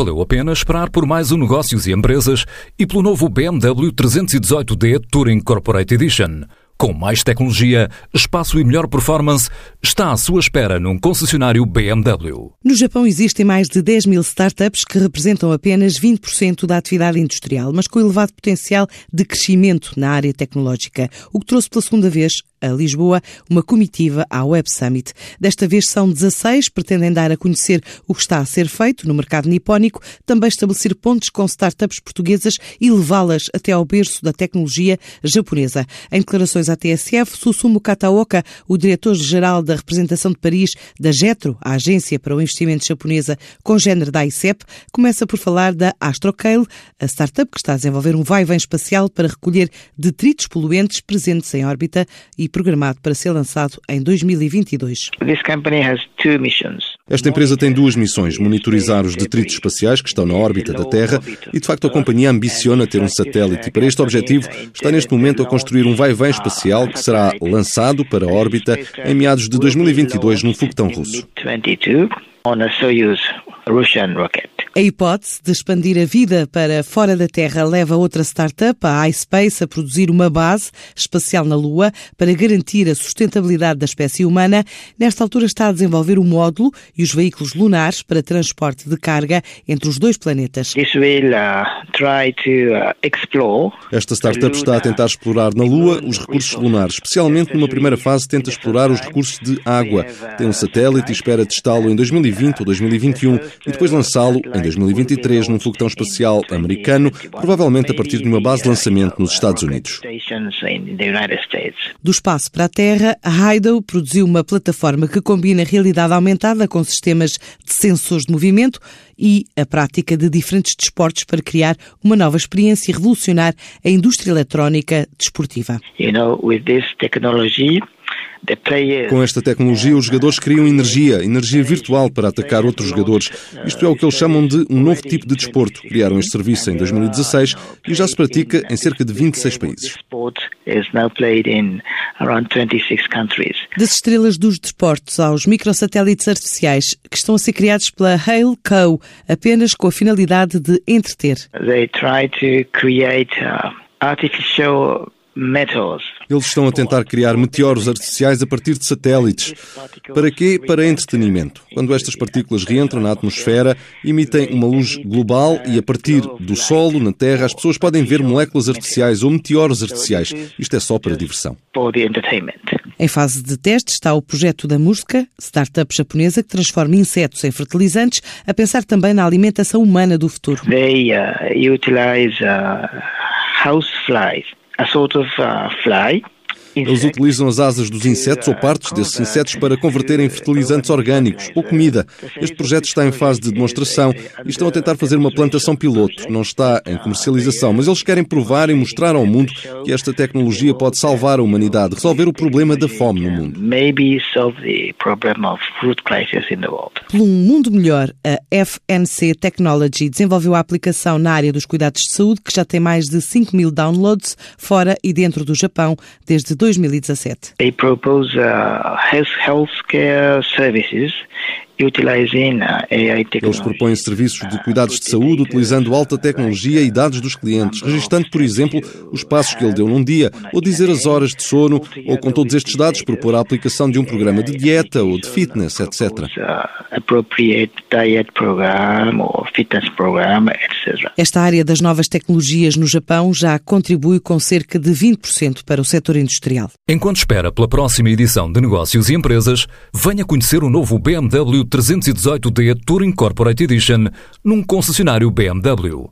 valeu a pena esperar por mais um Negócios e Empresas e pelo novo BMW 318D Touring Corporate Edition. Com mais tecnologia, espaço e melhor performance, está à sua espera num concessionário BMW. No Japão existem mais de 10 mil startups que representam apenas 20% da atividade industrial, mas com elevado potencial de crescimento na área tecnológica, o que trouxe pela segunda vez a Lisboa uma comitiva à Web Summit. Desta vez são 16, pretendem dar a conhecer o que está a ser feito no mercado nipónico, também estabelecer pontos com startups portuguesas e levá-las até ao berço da tecnologia japonesa. Em declarações à TSF, Susumu Kataoka, o diretor-geral da representação de Paris da JETRO, a Agência para o Investimento Japonesa congénere da ICEP, começa por falar da Astrocale, a startup que está a desenvolver um vai-vem espacial para recolher detritos poluentes presentes em órbita e programado para ser lançado em 2022. Esta empresa tem duas missões: monitorizar os detritos espaciais que estão na órbita da Terra e, de facto, a companhia ambiciona ter um satélite e, para este objetivo, está neste momento a construir um vai-vem espacial que será lançado para a órbita em meados de 2022 num foguetão russo. A hipótese de expandir a vida para fora da Terra leva outra startup, a iSpace, a produzir uma base espacial na Lua para garantir a sustentabilidade da espécie humana. Nesta altura está a desenvolver o um módulo e os veículos lunares para transporte de carga entre os dois planetas. Uh, uh, Esta startup está a tentar explorar na Lua os recursos lunares. Especialmente numa primeira fase tenta explorar os recursos de água. Tem um satélite e espera testá-lo em 2020 ou 2021 e depois lançá-lo em 2023 num foguetão espacial americano, provavelmente a partir de uma base de lançamento nos Estados Unidos. Do espaço para a Terra, a Hido produziu uma plataforma que combina realidade aumentada com sistemas de sensores de movimento e a prática de diferentes desportos para criar uma nova experiência e revolucionar a indústria eletrónica desportiva. You know, with this technology, com esta tecnologia, os jogadores criam energia, energia virtual para atacar outros jogadores. Isto é o que eles chamam de um novo tipo de desporto. Criaram este serviço em 2016 e já se pratica em cerca de 26 países. Das estrelas dos desportos aos microsatélites artificiais que estão a ser criados pela Hale Co, apenas com a finalidade de entreter. They try to create uh, artificial eles estão a tentar criar meteoros artificiais a partir de satélites. Para quê? Para entretenimento. Quando estas partículas reentram na atmosfera, emitem uma luz global e a partir do solo, na Terra, as pessoas podem ver moléculas artificiais ou meteoros artificiais. Isto é só para diversão. Em fase de teste está o projeto da música, startup japonesa que transforma insetos em fertilizantes, a pensar também na alimentação humana do futuro. They uh, utilize uh, houseflies a sort of uh, fly Eles utilizam as asas dos insetos ou partes desses insetos para converter em fertilizantes orgânicos ou comida. Este projeto está em fase de demonstração e estão a tentar fazer uma plantação piloto. Não está em comercialização, mas eles querem provar e mostrar ao mundo que esta tecnologia pode salvar a humanidade, resolver o problema da fome no mundo. Por um mundo melhor, a FNC Technology desenvolveu a aplicação na área dos cuidados de saúde que já tem mais de 5 mil downloads fora e dentro do Japão desde 2017. They propose uh, health services eles propõem serviços de cuidados de saúde utilizando alta tecnologia e dados dos clientes, registando, por exemplo, os passos que ele deu num dia, ou dizer as horas de sono, ou com todos estes dados propor a aplicação de um programa de dieta ou de fitness, etc. Esta área das novas tecnologias no Japão já contribui com cerca de 20% para o setor industrial. Enquanto espera pela próxima edição de Negócios e Empresas, venha conhecer o novo BMW 318D Touring Corporate Edition num concessionário BMW.